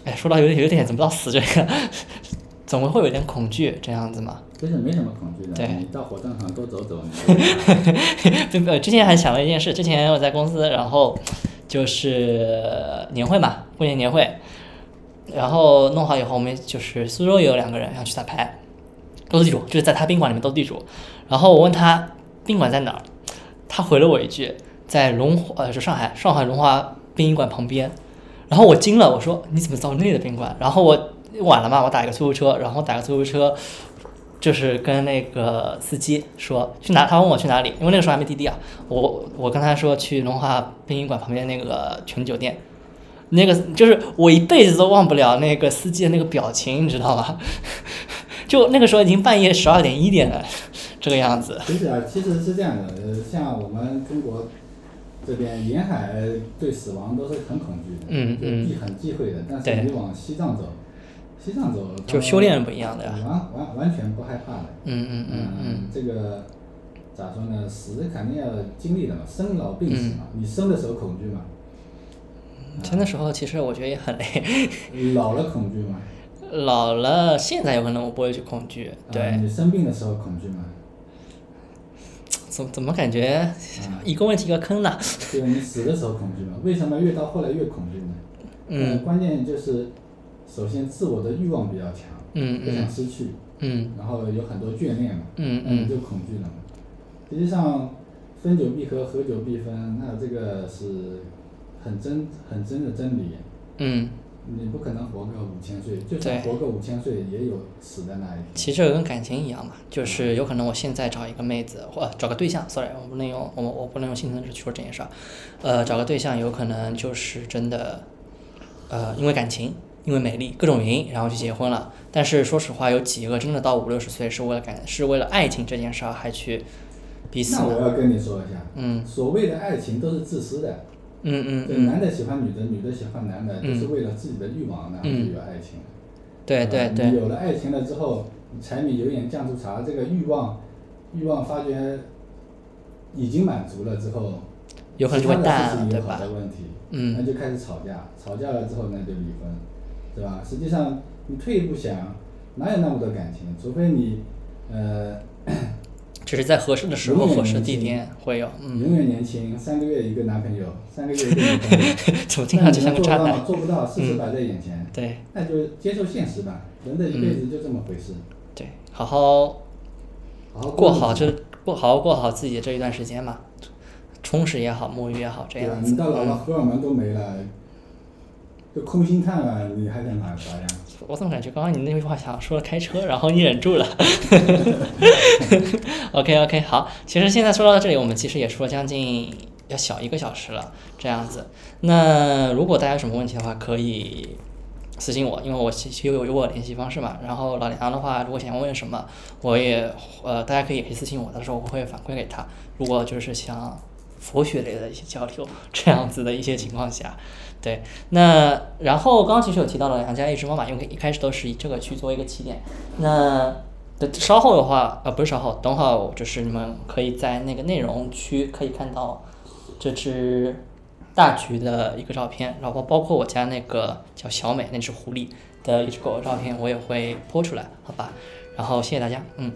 哎，说到有点有点怎么到死这个，总会会有点恐惧这样子嘛。其实没什么恐惧的，对你到火葬场多走走，之前还想了一件事，之前我在公司，然后就是年会嘛，过年年会，然后弄好以后，我们就是苏州也有两个人要去打牌，斗地主，就是在他宾馆里面斗地主。然后我问他宾馆在哪儿，他回了我一句在龙华，呃，是上海上海龙华殡仪馆旁边。然后我惊了，我说你怎么到那里的宾馆？然后我晚了嘛，我打一个出租车，然后打个出租车，就是跟那个司机说去哪，他问我去哪里，因为那个时候还没滴滴啊，我我跟他说去龙华殡仪馆旁边那个全酒店，那个就是我一辈子都忘不了那个司机的那个表情，你知道吗？就那个时候已经半夜十二点一点了，这个样子。其实啊，其实是这样的，呃，像我们中国这边沿海对死亡都是很恐惧的，嗯就忌很忌讳的。但是你往西藏走，西藏走，就修炼不一样的呀完完完全不害怕的。嗯嗯嗯嗯，这个咋说呢？死肯定要经历的嘛，生老病死嘛。你生的时候恐惧嘛，生的时候其实我觉得也很累，老了恐惧嘛。老了现在有可能我不会去恐惧，啊对，你生病的时候恐惧吗？怎怎么感觉一个问题一个坑呢？对吧？你死的时候恐惧吗？为什么越到后来越恐惧呢？嗯呃关键就是，首先自我的欲望比较强，嗯不想嗯失去，嗯。然后有很多眷恋嘛，嗯嗯。就恐惧了嘛。实际上，分久必合，合久必分，那这个是很真很真的真理。嗯，你不可能活个五千岁，就对算活个五千岁，也有死在那一天。其实这个跟感情一样嘛，就是有可能我现在找一个妹子或找个对象，sorry，我不能用我我不能用性生殖去说这件事儿，呃，找个对象有可能就是真的，呃，因为感情，因为美丽，各种原因，然后就结婚了。但是说实话，有几个真的到五六十岁是为了感，是为了爱情这件事儿还去彼此？那我要跟你说一下，嗯所谓的爱情都是自私的，嗯嗯嗯，男的喜欢女的，女的喜欢男的，嗯都是为了自己的欲望，然后就有爱情。对对对，你有了爱情了之后，柴米油盐酱醋茶，这个欲望，欲望发觉已经满足了之后，有可能就会其他的淡了，事情有好对吧？的问题，嗯那就开始吵架，吵架了之后那就离婚，对吧？实际上你退一步想，哪有那么多感情？除非你，呃，只是在合适的时候、合适的地点会有，嗯，永远年轻，三个月一个男朋友，三个月一个女朋友，怎么听上去像个渣男做不到，事实摆在眼前，对那就接受现实吧。人的一辈子就这么回事，对，好好好好过好这过好好过好自己这一段时间嘛，充实也好，沐浴也好，这？样子。你到老了，嗯，荷尔蒙都没了，就空心碳啊，你还想哪啥呀？我怎么感觉刚刚你那句话想说开车，然后你忍住了？OK OK，好，其实现在说到这里，我们其实也说了将近要小一个小时了，这样子。那如果大家有什么问题的话，可以私信我，因为我其其实有有我联系方式嘛。然后老梁的话，如果想问什么，我也呃，大家可以可以私信我，到时候我会反馈给他。如果就是想佛学类的一些交流这样子的一些情况下，对，那然后刚刚其实有提到了杨家一只猫嘛，因为一开始都是以这个去做一个起点。那稍后的话，呃，不是稍后，等会儿就是你们可以在那个内容区可以看到这只大橘的一个照片，然后包括我家那个叫小美那只狐狸的一只狗的照片，我也会播出来，好吧？然后谢谢大家，嗯。